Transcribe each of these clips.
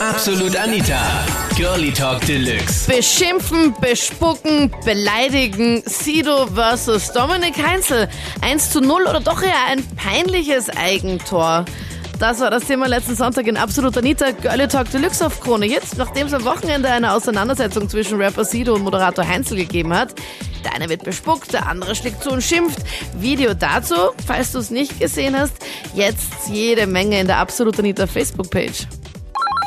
Absolut Anita. Girlie Talk Deluxe. Beschimpfen, bespucken, beleidigen. Sido versus Dominik Heinzel. 1 zu 0 oder doch eher ein peinliches Eigentor. Das war das Thema letzten Sonntag in Absolut Anita Girlie Talk Deluxe auf Krone. Jetzt, nachdem es am Wochenende eine Auseinandersetzung zwischen Rapper Sido und Moderator Heinzel gegeben hat. Der eine wird bespuckt, der andere schlägt zu und schimpft. Video dazu, falls du es nicht gesehen hast, jetzt jede Menge in der Absolut Anita Facebook-Page.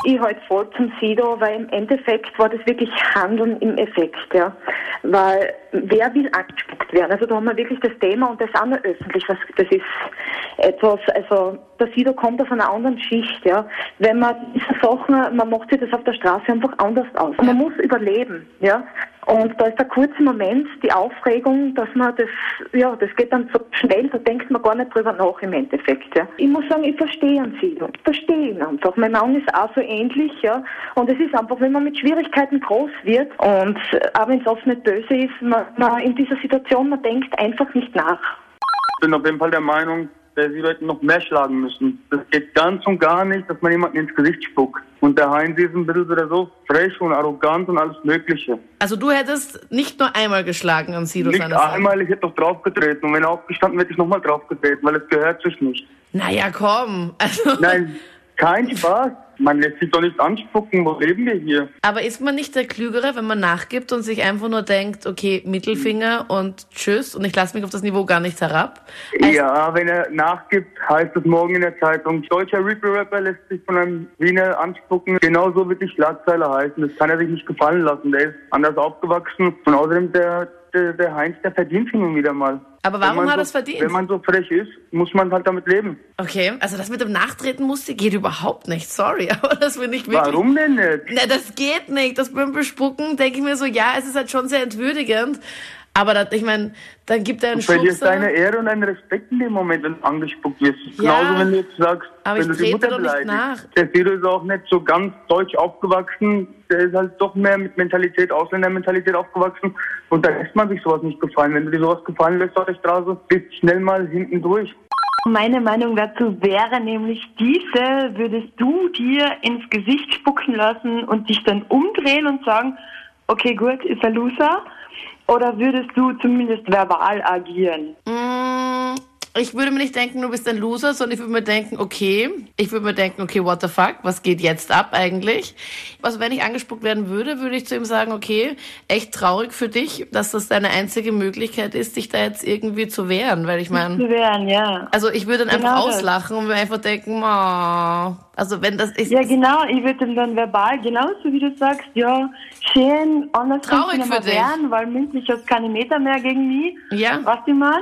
Ich halte voll zum Sido, weil im Endeffekt war das wirklich Handeln im Effekt, ja. Weil wer will angespuckt werden? Also da haben wir wirklich das Thema und das auch noch öffentlich. Was, das ist etwas, also der Sido kommt aus einer anderen Schicht, ja. Wenn man diese Sachen, man macht sich das auf der Straße einfach anders aus. Man muss überleben, ja. Und da ist der kurze Moment, die Aufregung, dass man das, ja, das geht dann so schnell, da denkt man gar nicht drüber nach im Endeffekt, ja. Ich muss sagen, ich verstehe einen Sido. Ich verstehe ihn einfach. Mein Mann ist auch so ähnlich, ja. Und es ist einfach, wenn man mit Schwierigkeiten groß wird und auch wenn es oft nicht böse ist, man, man in dieser Situation, man denkt einfach nicht nach. Ich bin auf jeden Fall der Meinung, dass die Leute noch mehr schlagen müssen. Das geht ganz und gar nicht, dass man jemanden ins Gesicht spuckt. Und der Heinz ist ein bisschen wieder so frech und arrogant und alles Mögliche. Also du hättest nicht nur einmal geschlagen an Sido Nicht einmal, ich hätte doch draufgetreten. Und wenn er aufgestanden wäre, hätte ich nochmal draufgetreten, weil es gehört sich nicht. Naja, komm. Also, Nein, kein Spaß. Man lässt sich doch nicht anspucken. Wo leben wir hier? aber ist man nicht der Klügere, wenn man nachgibt und sich einfach nur denkt, okay, Mittelfinger und tschüss und ich lasse mich auf das Niveau gar nicht herab? Also, Ja, wenn er nachgibt, heißt es morgen in der Zeitung, deutscher Reaper-Rapper lässt sich von einem Wiener anspucken. Genauso wird die Schlagzeile heißen. Das kann er sich nicht gefallen lassen. Der ist anders aufgewachsen. Und außerdem, der, der, der Heinz, der verdient hin und wieder mal. Aber warum hat so, er es verdient? Wenn man so frech ist, muss man halt damit leben. Okay, also das mit dem Nachtreten musste geht überhaupt nicht, sorry, aber das finde ich wirklich... Warum denn nicht? Na, das geht nicht. Das beim Bespucken denke ich mir so, ja, es ist halt schon sehr entwürdigend. Aber das, ich meine, dann gibt er einen Du verlierst Schubser. deine Ehre und deinen Respekt in dem Moment, wenn du angespuckt wirst. Ja, Genauso, wenn du jetzt sagst, aber wenn ich du die Mutter beleidigst. nach. Der Sido ist auch nicht so ganz deutsch aufgewachsen. Der ist halt doch mehr mit Mentalität, Ausländermentalität aufgewachsen. Und da lässt man sich sowas nicht gefallen. Wenn du dir sowas gefallen lässt auf der Straße, bist du schnell mal hinten durch. Meine Meinung dazu wäre nämlich diese, würdest du dir ins Gesicht spucken lassen und dich dann umdrehen und sagen, okay, gut, ist ein Loser? Oder würdest du zumindest verbal agieren? Mm, Ich würde mir nicht denken, du bist ein Loser, sondern ich würde mir denken, okay, ich würde mir denken, okay, what the fuck, was geht jetzt ab eigentlich? Also wenn ich angespuckt werden würde, würde ich zu ihm sagen, okay, echt traurig für dich, dass das deine einzige Möglichkeit ist, dich da jetzt irgendwie zu wehren, weil ich meine, Zu wehren, ja. also ich würde dann Genau einfach das. auslachen und mir einfach denken, oh, also wenn das ist, Ja, genau, ich würde ihm dann verbal, genauso wie du sagst, ja, schön, anders Traurig kannst du für dich. wehren, weil mündlich hast keine Meter mehr gegen mich. Ja. Was ich mein?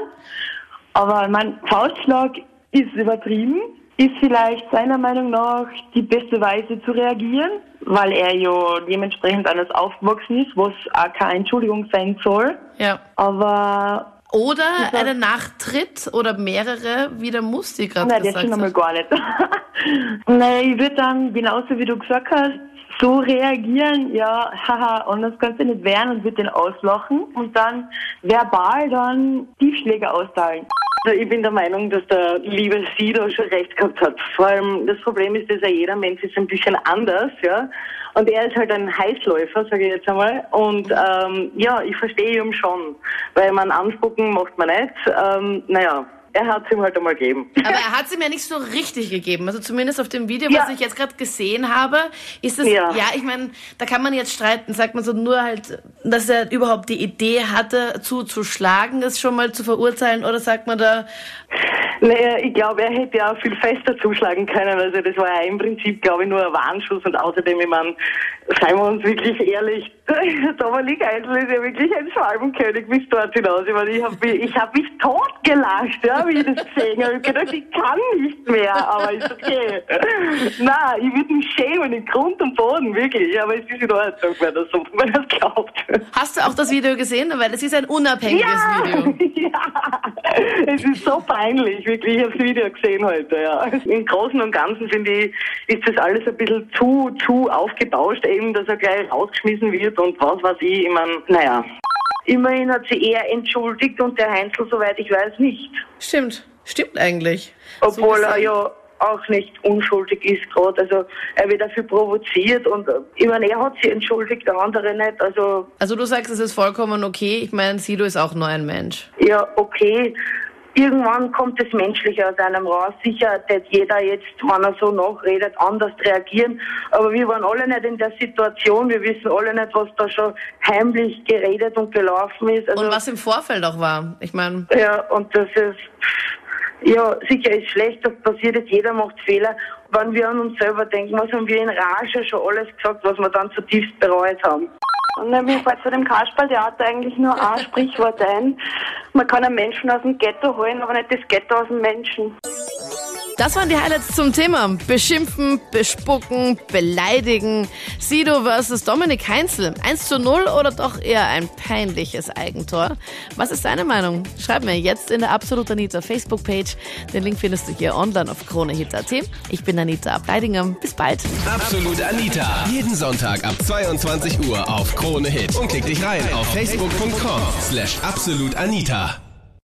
Aber mein Faustschlag ist übertrieben, ist vielleicht seiner Meinung nach die beste Weise zu reagieren, weil er ja dementsprechend anders aufgewachsen ist, was auch keine Entschuldigung sein soll. ja. Aber Oder einen Nachtritt oder mehrere, wie der Musti gerade Nein, das gesagt schon einmal hat. gar nicht. Nein, ich würde dann, genauso wie du gesagt hast, so reagieren, ja, haha, anders kannst du nicht wehren und würde den auslachen und dann verbal dann Tiefschläge austeilen. Also ich bin der Meinung, dass der liebe Sido schon recht gehabt hat. Vor allem das Problem ist, dass ja jeder Mensch ist ein bisschen anders, ja. Und er ist halt ein Heißläufer, sage ich jetzt einmal. Und ähm, ja, ich verstehe ihn schon, weil man anspucken macht man nicht. Ähm, naja, er hat es ihm halt einmal gegeben. Aber er hat sie mir nicht so richtig gegeben. Also zumindest auf dem Video, Ja. was ich jetzt gerade gesehen habe, ist es, Ja. ja, ich meine, da kann man jetzt streiten, sagt man so nur halt, dass er überhaupt die Idee hatte, zuzuschlagen, es schon mal zu verurteilen, oder sagt man da, Naja, ich glaube, er hätte ja auch viel fester zuschlagen können. Also das war ja im Prinzip, glaube ich, nur ein Warnschuss und außerdem, ich meine, seien wir uns wirklich ehrlich, Dominik Eisel ist ja wirklich ein Schwalbenkönig bis dort hinaus. Ich meine, ich habe mich, ich hab mich totgelacht, ja, wie ich das gesehen habe. Ich gedacht, ich kann nicht mehr, aber ist okay. Na, ich würde mich schämen in Grund und Boden, wirklich. Aber es ist in Ordnung, wenn so, wenn er glaubt. hast du auch das Video gesehen? Weil es ist ein unabhängiges Video. ja, es ist so peinlich, wirklich. Ich habe das Video gesehen heute, ja. Im Großen und Ganzen finde ich, ist das alles ein bisschen zu, zu aufgebauscht, eben, dass er gleich rausgeschmissen wird und was weiß ich. Ich meine, naja. Immerhin hat sie er entschuldigt und der Heinzel, soweit ich weiß, nicht. Stimmt, stimmt eigentlich. Obwohl So er ja auch nicht unschuldig ist gerade. Also er wird dafür provoziert und ich meine, er hat sich entschuldigt, der andere nicht. Also, Also du sagst, es ist vollkommen okay. Ich meine, Sido ist auch nur ein Mensch. ja, okay. Irgendwann kommt das Menschliche aus einem raus. Sicher wird jeder jetzt, wenn er so nachredet, anders reagieren. Aber wir waren alle nicht in der Situation. Wir wissen alle nicht, was da schon heimlich geredet und gelaufen ist. Also, Und was im Vorfeld auch war. Ich meine, Ja, und das ist, ja, sicher ist schlecht, das passiert jetzt, jeder macht Fehler. Wenn wir an uns selber denken, was haben wir in Rage schon alles gesagt, was wir dann zutiefst bereut haben. Und mir fällt zu dem Kasperltheater eigentlich nur ein Sprichwort ein. Man kann einen Menschen aus dem Ghetto holen, aber nicht das Ghetto aus dem Menschen. Das waren die Highlights zum Thema. Beschimpfen, bespucken, beleidigen. Sido versus Dominik Heinzel. 1 zu 0 oder doch eher ein peinliches Eigentor? Was ist deine Meinung? Schreib mir jetzt in der Absolut Anita Facebook-Page. Den Link findest du hier online auf kronehit.at. Ich bin Anita Ableidinger. Bis bald. Absolut Anita. Jeden Sonntag ab 22 Uhr auf Krone Hit. Und klick dich rein auf facebook.com slash absolutanita.